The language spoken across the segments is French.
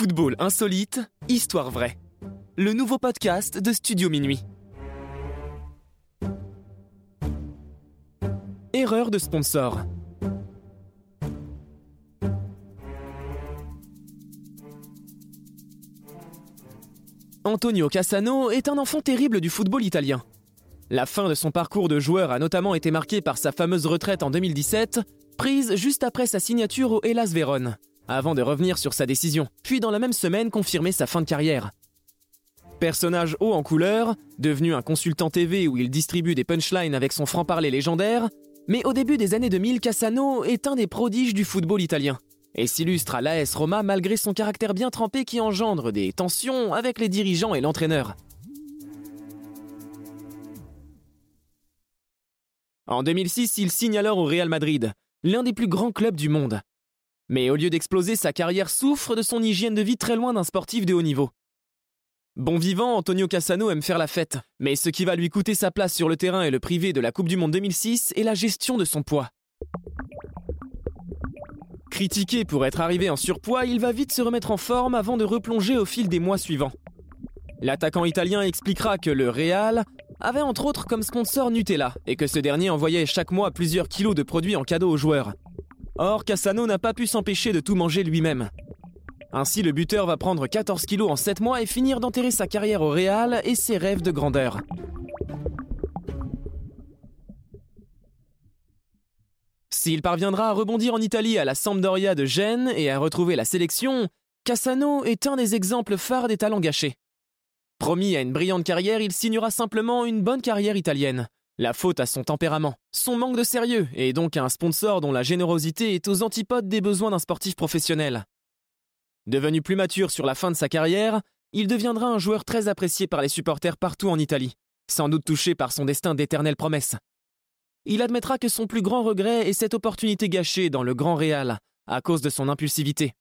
Football insolite, histoire vraie. Le nouveau podcast de Studio Minuit. Erreur de sponsor. Antonio Cassano est un enfant terrible du football italien. La fin de son parcours de joueur a notamment été marquée par sa fameuse retraite en 2017, prise juste après sa signature au Hellas Vérone, avant de revenir sur sa décision, puis dans la même semaine confirmer sa fin de carrière. Personnage haut en couleur, devenu un consultant TV où il distribue des punchlines avec son franc-parler légendaire, mais au début des années 2000, Cassano est un des prodiges du football italien et s'illustre à l'AS Roma malgré son caractère bien trempé qui engendre des tensions avec les dirigeants et l'entraîneur. En 2006, il signe alors au Real Madrid, l'un des plus grands clubs du monde. Mais au lieu d'exploser, sa carrière souffre de son hygiène de vie très loin d'un sportif de haut niveau. Bon vivant, Antonio Cassano aime faire la fête, mais ce qui va lui coûter sa place sur le terrain et le privé de la Coupe du Monde 2006 est la gestion de son poids. Critiqué pour être arrivé en surpoids, il va vite se remettre en forme avant de replonger au fil des mois suivants. L'attaquant italien expliquera que le Real avait entre autres comme sponsor Nutella et que ce dernier envoyait chaque mois plusieurs kilos de produits en cadeau aux joueurs. Or, Cassano n'a pas pu s'empêcher de tout manger lui-même. Ainsi, le buteur va prendre 14 kilos en 7 mois et finir d'enterrer sa carrière au Real et ses rêves de grandeur. S'il parviendra à rebondir en Italie à la Sampdoria de Gênes et à retrouver la sélection, Cassano est un des exemples phares des talents gâchés. Promis à une brillante carrière, il signera simplement une bonne carrière italienne. La faute à son tempérament, son manque de sérieux, et donc à un sponsor dont la générosité est aux antipodes des besoins d'un sportif professionnel. Devenu plus mature sur la fin de sa carrière, il deviendra un joueur très apprécié par les supporters partout en Italie, sans doute touché par son destin d'éternelle promesse. Il admettra que son plus grand regret est cette opportunité gâchée dans le Grand Réal, à cause de son impulsivité.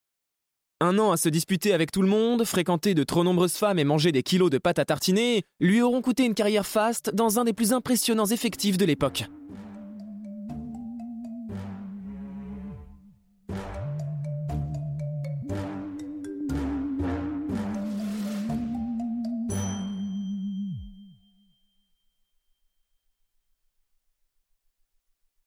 Un an à se disputer avec tout le monde, fréquenter de trop nombreuses femmes et manger des kilos de pâtes à tartiner lui auront coûté une carrière faste dans un des plus impressionnants effectifs de l'époque.